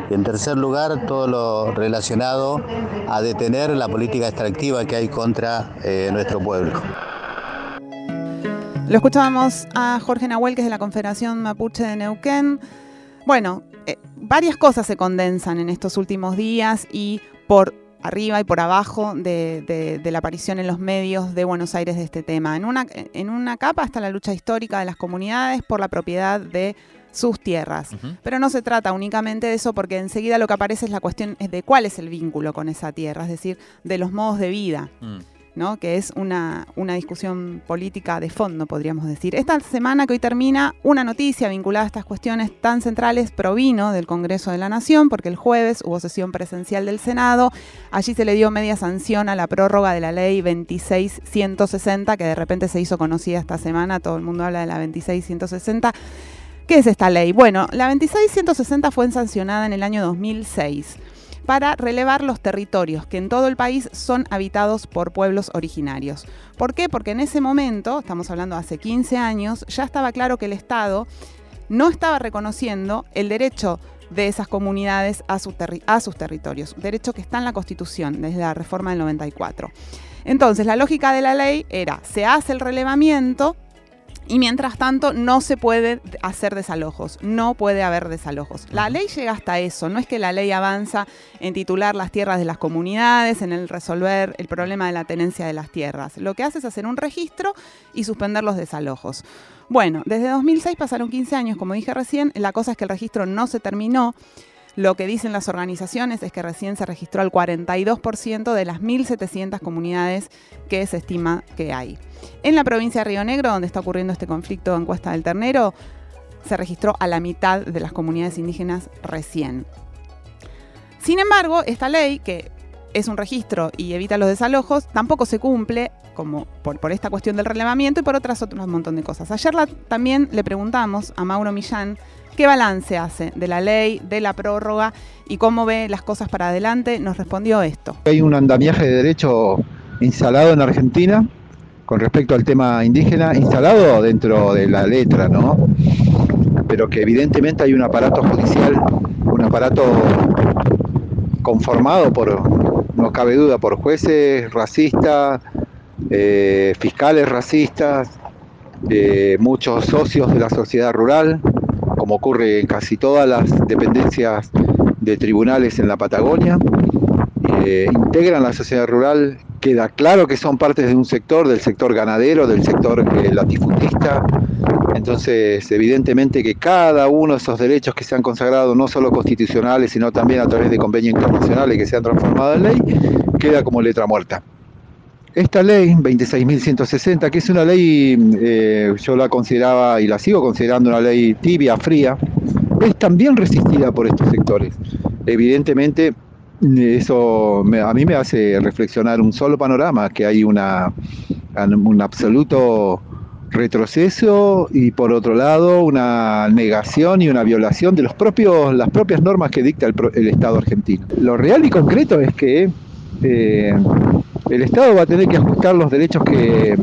Y en tercer lugar, todo lo relacionado a detener la política extractiva que hay contra eh, nuestro pueblo. Lo escuchábamos a Jorge Nahuel, que es de la Confederación Mapuche de Neuquén. Bueno, varias cosas se condensan en estos últimos días y por arriba y por abajo de, la aparición en los medios de Buenos Aires de este tema. En una, en una capa está la lucha histórica de las comunidades por la propiedad de sus tierras. Pero no se trata únicamente de eso porque enseguida lo que aparece es la cuestión de cuál es el vínculo con esa tierra, es decir, de los modos de vida. Mm que es una, una, discusión política de fondo, podríamos decir. Esta semana que hoy termina, una noticia vinculada a estas cuestiones tan centrales provino del Congreso de la Nación, porque el jueves hubo sesión presencial del Senado. Allí se le dio media sanción a la prórroga de la ley 26160, que de repente se hizo conocida esta semana, todo el mundo habla de la 26160. ¿Qué es esta ley? Bueno, la 26160 fue sancionada en el año 2006 para relevar los territorios que en todo el país son habitados por pueblos originarios. ¿Por qué? Porque en ese momento, estamos hablando hace 15 años, ya estaba claro que el Estado no estaba reconociendo el derecho de esas comunidades a, a sus territorios, derecho que está en la Constitución desde la reforma del 94. Entonces, la lógica de la ley era, se hace el relevamiento, y mientras tanto no se puede hacer desalojos, no puede haber desalojos. La ley llega hasta eso, no es que la ley avanza en titular las tierras de las comunidades, en el resolver el problema de la tenencia de las tierras. Lo que hace es hacer un registro y suspender los desalojos. Bueno, desde 2006 pasaron 15 años, como dije recién, la cosa es que el registro no se terminó. Lo que dicen las organizaciones es que recién se registró el 42% de las 1.700 comunidades que se estima que hay. En la provincia de Río Negro, donde está ocurriendo este conflicto en Cuesta del Ternero, se registró a la mitad de las comunidades indígenas recién. Sin embargo, esta ley, que es un registro y evita los desalojos, tampoco se cumple como por, esta cuestión del relevamiento y por otras otras un montón de cosas. Ayer también le preguntamos a Mauro Millán qué balance hace de la ley, de la prórroga y cómo ve las cosas para adelante. Nos respondió esto. Hay un andamiaje de derecho instalado en Argentina con respecto al tema indígena, instalado dentro de la letra, ¿no? Pero que evidentemente hay un aparato judicial, un aparato conformado por, no cabe duda, por jueces racistas, eh, fiscales racistas, eh, muchos socios de la sociedad rural, como ocurre en casi todas las dependencias de tribunales en la Patagonia, eh, integran la sociedad rural queda claro que son partes de un sector, del sector ganadero, del sector eh, latifundista. Entonces, evidentemente que cada uno de esos derechos que se han consagrado, no solo constitucionales, sino también a través de convenios internacionales que se han transformado en ley, queda como letra muerta. Esta ley 26.160, que es una ley, eh, yo la consideraba y la sigo considerando una ley tibia, fría, es también resistida por estos sectores. Evidentemente, eso a mí me hace reflexionar un solo panorama, que hay un absoluto retroceso y por otro lado una negación y una violación de las propias normas que dicta el, Estado argentino. Lo real y concreto es que eh, el Estado va a tener que ajustar los derechos que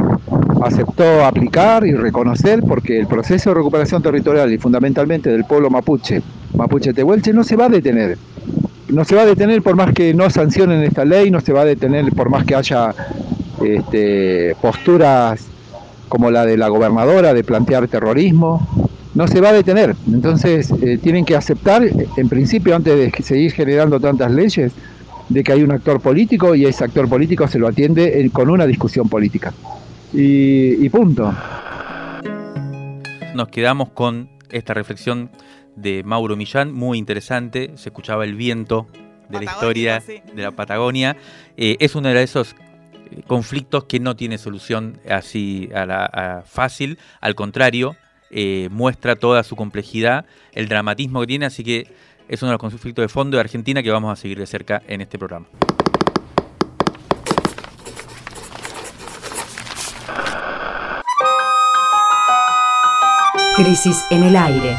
aceptó aplicar y reconocer porque el proceso de recuperación territorial y fundamentalmente del pueblo mapuche, mapuche tehuelche, no se va a detener. No se va a detener por más que no sancionen esta ley, no se va a detener por más que haya este, posturas como la de la gobernadora de plantear terrorismo, no se va a detener. Entonces eh, tienen que aceptar, en principio, antes de seguir generando tantas leyes, de que hay un actor político y ese actor político se lo atiende con una discusión política. Y, punto. Nos quedamos con esta reflexión de Mauro Millán, muy interesante. Se escuchaba el viento de la historia de la Patagonia. Eh, es uno de esos eh, conflictos que no tiene solución así a la, fácil, al contrario, eh, muestra toda su complejidad, el dramatismo que tiene, así que es uno de los conflictos de fondo de Argentina que vamos a seguir de cerca en este programa. Crisis en el aire.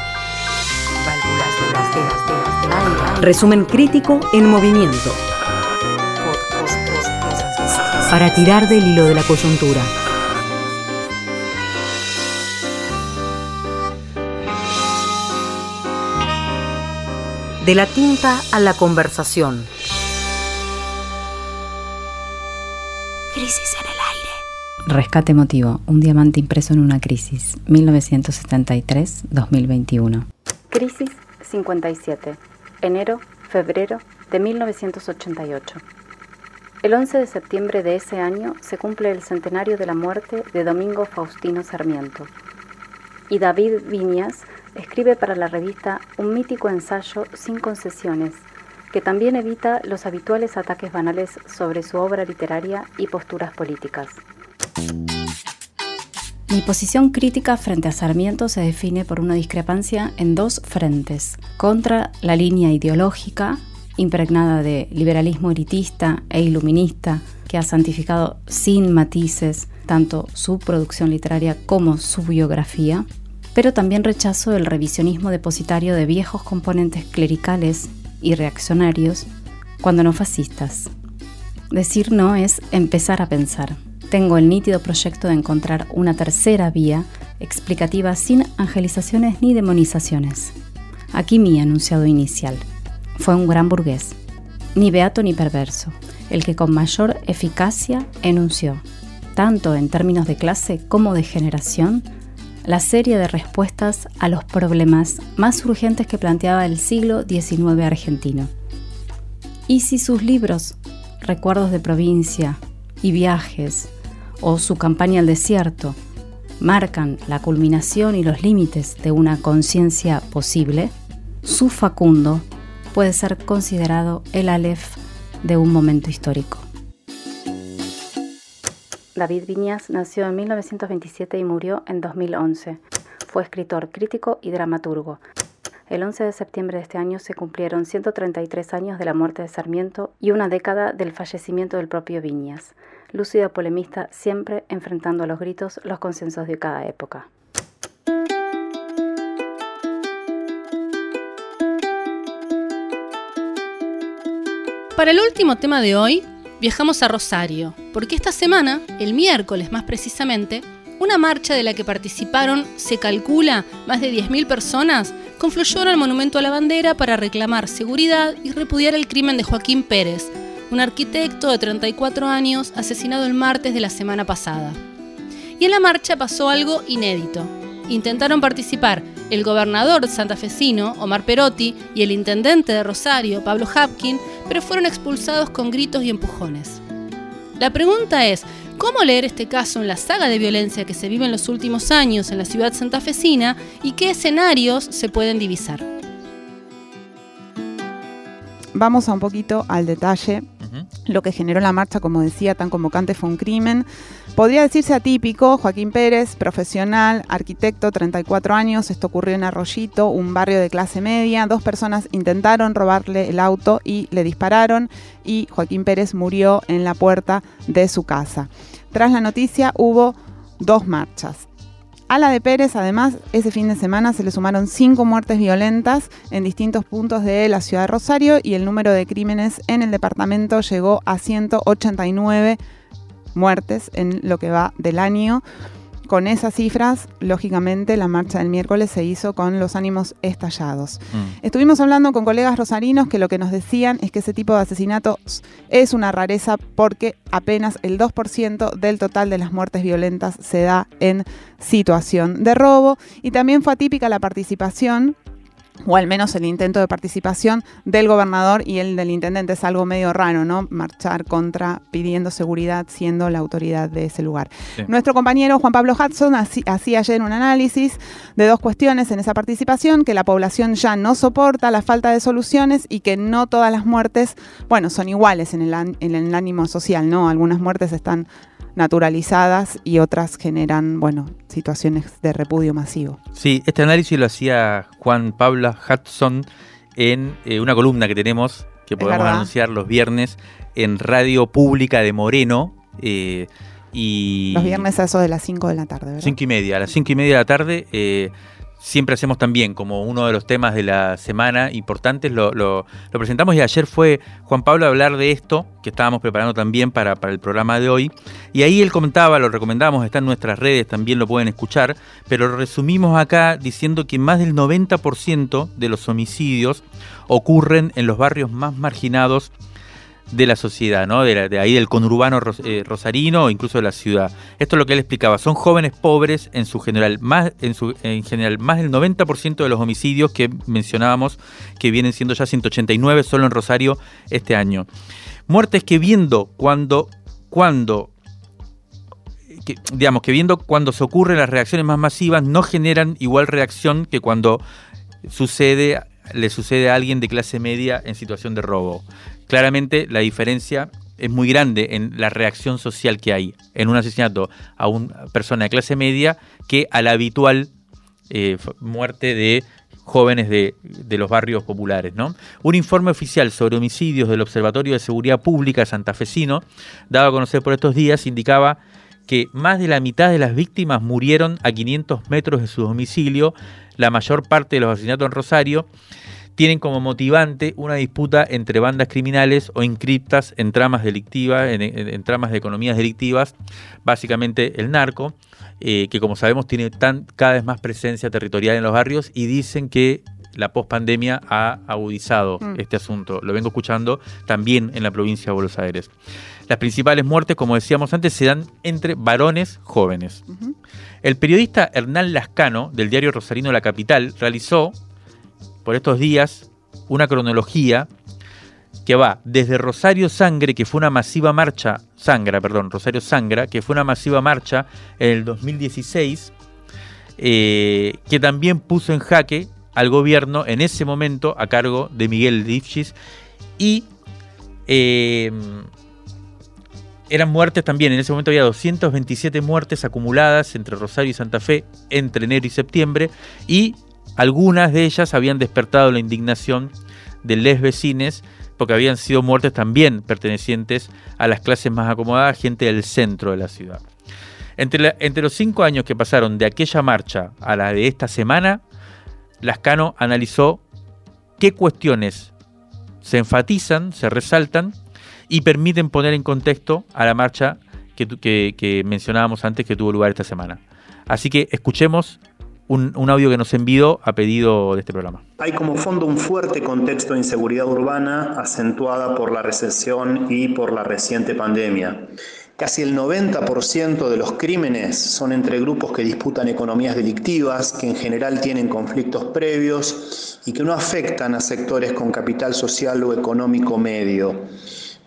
Resumen crítico en movimiento. Para tirar del hilo de la coyuntura. De la tinta a la conversación. Crisis en el aire. Rescate emotivo, un diamante impreso en una crisis, 1973-2021. Crisis 57, enero, febrero de 1988. El 11 de septiembre de ese año se cumple el centenario de la muerte de Domingo Faustino Sarmiento. Y David Viñas escribe para la revista un mítico ensayo sin concesiones, que también evita los habituales ataques banales sobre su obra literaria y posturas políticas. Mi posición crítica frente a Sarmiento se define por una discrepancia en dos frentes, contra la línea ideológica, impregnada de liberalismo elitista e iluminista, que ha santificado sin matices tanto su producción literaria como su biografía, pero también rechazo el revisionismo depositario de viejos componentes clericales y reaccionarios, cuando no fascistas. Decir no es empezar a pensar. Tengo el nítido proyecto de encontrar una tercera vía explicativa sin angelizaciones ni demonizaciones. Aquí mi enunciado inicial. Fue un gran burgués, ni beato ni perverso, el que con mayor eficacia enunció, tanto en términos de clase como de generación, la serie de respuestas a los problemas más urgentes que planteaba el siglo XIX argentino. Y si sus libros, Recuerdos de provincia y Viajes, o su campaña al desierto, marcan la culminación y los límites de una conciencia posible, su Facundo puede ser considerado el Aleph de un momento histórico. David Viñas nació en 1927 y murió en 2011. Fue escritor, crítico y dramaturgo. El 11 de septiembre de este año se cumplieron 133 años de la muerte de Sarmiento y una década del fallecimiento del propio Viñas. Lúcido polemista, siempre enfrentando a los gritos los consensos de cada época. Para el último tema de hoy, viajamos a Rosario, porque esta semana, el miércoles más precisamente, una marcha de la que participaron, se calcula, más de 10.000 personas, confluyó en el Monumento a la Bandera para reclamar seguridad y repudiar el crimen de Joaquín Pérez, un arquitecto de 34 años asesinado el martes de la semana pasada. Y en la marcha pasó algo inédito. Intentaron participar el gobernador santafesino, Omar Perotti, y el intendente de Rosario, Pablo Hapkin, pero fueron expulsados con gritos y empujones. La pregunta es, ¿cómo leer este caso en la saga de violencia que se vive en los últimos años en la ciudad santafesina y qué escenarios se pueden divisar? Vamos a un poquito al detalle Lo que generó la marcha, como decía, tan convocante fue un crimen. Podría decirse atípico, Joaquín Pérez, profesional, arquitecto, 34 años, esto ocurrió en Arroyito, un barrio de clase media, dos personas intentaron robarle el auto y le dispararon y Joaquín Pérez murió en la puerta de su casa. Tras la noticia hubo dos marchas. A la de Pérez, además, ese fin de semana se le sumaron cinco muertes violentas en distintos puntos de la ciudad de Rosario y el número de crímenes en el departamento llegó a 189 muertes en lo que va del año. Con esas cifras, lógicamente, la marcha del miércoles se hizo con los ánimos estallados. Mm. Estuvimos hablando con colegas rosarinos que lo que nos decían es que ese tipo de asesinatos es una rareza porque apenas el 2% del total de las muertes violentas se da en situación de robo. Y también fue atípica la participación o al menos el intento de participación del gobernador y el del intendente. Es algo medio raro, ¿no? Marchar contra pidiendo seguridad siendo la autoridad de ese lugar. Nuestro compañero Juan Pablo Hudson hacía ayer un análisis de dos cuestiones en esa participación, que la población ya no soporta la falta de soluciones y que no todas las muertes, bueno, son iguales en el, en el ánimo social, ¿no? Algunas muertes están naturalizadas y otras generan, bueno, situaciones de repudio masivo. Sí, este análisis lo hacía Juan Pablo Hudson en eh, una columna que tenemos, que podemos anunciar los viernes en Radio Pública de Moreno. Eh, y los viernes a eso de las 5 de la tarde, ¿verdad? 5 y media, a las 5 y media de la tarde. Eh, siempre hacemos también como uno de los temas de la semana importantes, lo, lo, presentamos y ayer fue Juan Pablo a hablar de esto, que estábamos preparando también para, para, el programa de hoy, y ahí él comentaba, lo recomendamos, está en nuestras redes, también lo pueden escuchar, pero resumimos acá diciendo que más del 90% de los homicidios ocurren en los barrios más marginados de la sociedad, ¿no? de, ahí del conurbano eh, rosarino o incluso de la ciudad. Esto es lo que él explicaba. Son jóvenes pobres en su general. Más, en, su, en general, más del 90% de los homicidios que mencionábamos, que vienen siendo ya 189 solo en Rosario este año. Muertes que viendo cuando, cuando digamos que viendo cuando se ocurren las reacciones más masivas no generan igual reacción que cuando sucede le sucede a alguien de clase media en situación de robo claramente la diferencia es muy grande en la reacción social que hay en un asesinato a una persona de clase media que a la habitual eh, muerte de jóvenes de, los barrios populares. ¿no? Un informe oficial sobre homicidios del Observatorio de Seguridad Pública santafesino, dado a conocer por estos días, indicaba que más de la mitad de las víctimas murieron a 500 metros de su domicilio, la mayor parte de los asesinatos en Rosario, tienen como motivante una disputa entre bandas criminales o encriptas en tramas delictivas, en, tramas de economías delictivas, básicamente el narco, eh, que como sabemos tiene tan, cada vez más presencia territorial en los barrios y dicen que la pospandemia ha agudizado mm. este asunto. Lo vengo escuchando también en la provincia de Buenos Aires. Las principales muertes, como decíamos antes, se dan entre varones jóvenes. El periodista Hernán Lascano, del diario Rosarino La Capital, realizó por estos días una cronología que va desde Rosario Sangre, que fue una masiva marcha, Sangra, perdón, Rosario Sangra, que fue una masiva marcha en el 2016, eh, que también puso en jaque al gobierno en ese momento a cargo de Miguel Lifchis y eh, eran muertes también, en ese momento había 227 muertes acumuladas entre Rosario y Santa Fe entre enero y septiembre y algunas de ellas habían despertado la indignación de les vecines porque habían sido muertes también pertenecientes a las clases más acomodadas, gente del centro de la ciudad. Entre, los cinco años que pasaron de aquella marcha a la de esta semana, Lascano analizó qué cuestiones se enfatizan, se resaltan y permiten poner en contexto a la marcha que, que mencionábamos antes que tuvo lugar esta semana. Así que escuchemos un, audio que nos envió a pedido de este programa. Hay como fondo un fuerte contexto de inseguridad urbana acentuada por la recesión y por la reciente pandemia. Casi el 90% de los crímenes son entre grupos que disputan economías delictivas, que en general tienen conflictos previos y que no afectan a sectores con capital social o económico medio.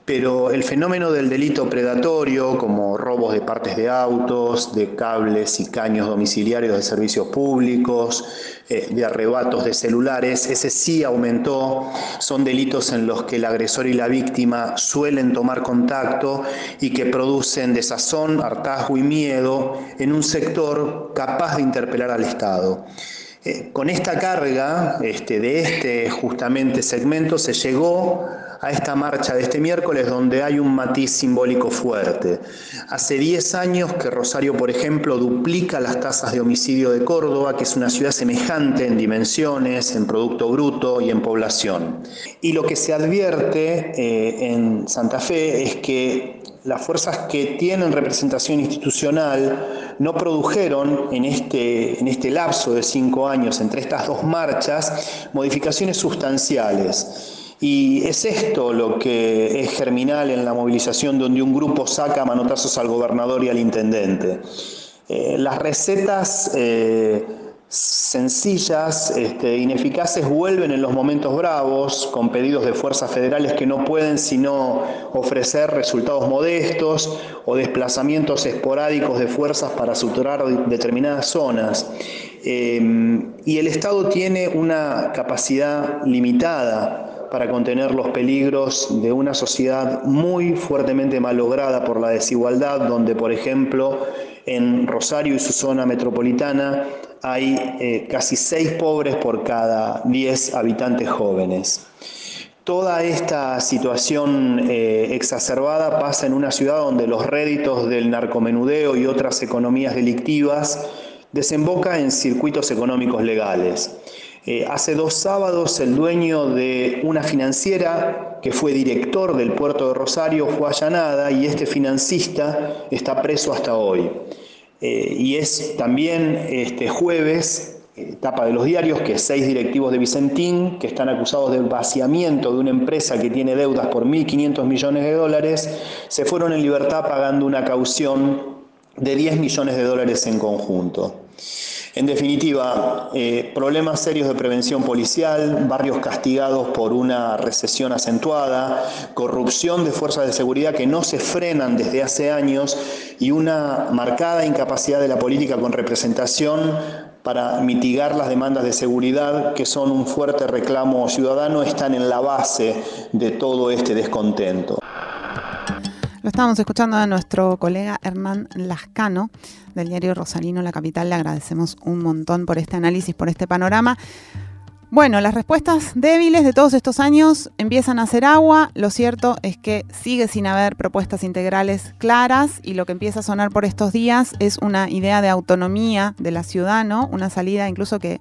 Pero el fenómeno del delito predatorio, como robos de partes de autos, de cables y caños domiciliarios de servicios públicos, eh, de arrebatos de celulares, ese sí aumentó. Son delitos en los que el agresor y la víctima suelen tomar contacto y que producen desazón, hartazgo y miedo en un sector capaz de interpelar al Estado. Eh, con esta carga este, de este justamente segmento se llegó a esta marcha de este miércoles donde hay un matiz simbólico fuerte. Hace 10 años que Rosario, por ejemplo, duplica las tasas de homicidio de Córdoba, que es una ciudad semejante en dimensiones, en Producto Bruto y en población. Y lo que se advierte eh, en Santa Fe es que las fuerzas que tienen representación institucional no produjeron en este, en este lapso de cinco años entre estas dos marchas modificaciones sustanciales. Y es esto lo que es germinal en la movilización donde un grupo saca manotazos al gobernador y al intendente. Eh, las recetas eh, sencillas, este, ineficaces, vuelven en los momentos bravos, con pedidos de fuerzas federales que no pueden sino ofrecer resultados modestos o desplazamientos esporádicos de fuerzas para suturar determinadas zonas. Eh, y el Estado tiene una capacidad limitada para contener los peligros de una sociedad muy fuertemente malograda por la desigualdad, donde, por ejemplo, en Rosario y su zona metropolitana hay eh, casi seis pobres por cada diez habitantes jóvenes. Toda esta situación eh, exacerbada pasa en una ciudad donde los réditos del narcomenudeo y otras economías delictivas desembocan en circuitos económicos legales. Eh, hace dos sábados el dueño de una financiera que fue director del puerto de Rosario fue allanada y este financista está preso hasta hoy. Eh, y es también este jueves, etapa de los diarios, que seis directivos de Vicentín, que están acusados de vaciamiento de una empresa que tiene deudas por 1.500 millones de dólares, se fueron en libertad pagando una caución de 10 millones de dólares en conjunto. En definitiva, eh, problemas serios de prevención policial, barrios castigados por una recesión acentuada, corrupción de fuerzas de seguridad que no se frenan desde hace años y una marcada incapacidad de la política con representación para mitigar las demandas de seguridad que son un fuerte reclamo ciudadano están en la base de todo este descontento. Estábamos escuchando a nuestro colega Hernán Lascano del diario Rosalino La Capital. Le agradecemos un montón por este análisis, por este panorama. Bueno, las respuestas débiles de todos estos años empiezan a hacer agua. Lo cierto es que sigue sin haber propuestas integrales claras y lo que empieza a sonar por estos días es una idea de autonomía de la ciudad, ¿no? Una salida incluso que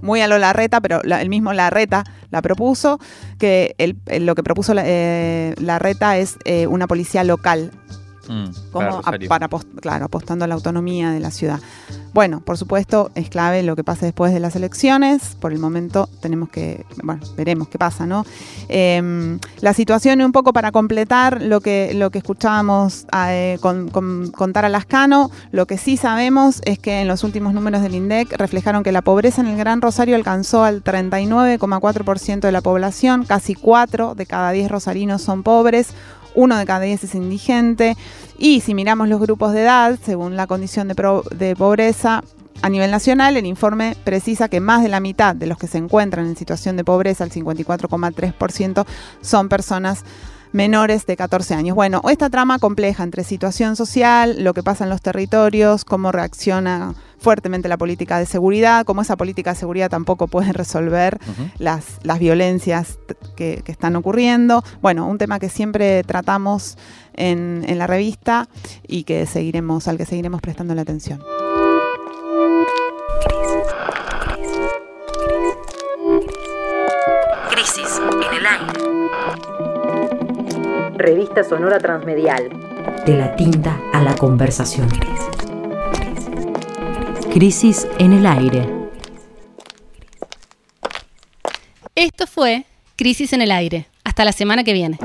muy a lo Larreta, pero el mismo Larreta la propuso, que lo que propuso la, eh, Larreta es eh, una policía local Mm, como para, claro, apostando a la autonomía de la ciudad. Bueno, por supuesto, es clave lo que pase después de las elecciones. Por el momento tenemos que, bueno, veremos qué pasa, ¿no? Em, la situación, un poco para completar lo que, lo que escuchábamos eh, con, contar a Lascano, lo que sí sabemos es que en los últimos números del INDEC reflejaron que la pobreza en el Gran Rosario alcanzó al 39,4% de la población, casi 4 de cada 10 rosarinos son pobres, uno de cada diez es indigente. Y si miramos los grupos de edad, según la condición de, pobreza, a nivel nacional, el informe precisa que más de la mitad de los que se encuentran en situación de pobreza, el 54,3%, son personas menores de 14 años. Bueno, esta trama compleja entre situación social, lo que pasa en los territorios, cómo reacciona fuertemente la política de seguridad, cómo esa política de seguridad tampoco puede resolver las, las violencias que, están ocurriendo. Bueno, un tema que siempre tratamos en, en la revista y que seguiremos, al que seguiremos prestando la atención. Crisis en el aire. Revista Sonora Transmedial. De la tinta a la conversación. Crisis en el aire. Esto fue Crisis en el aire. Hasta la semana que viene.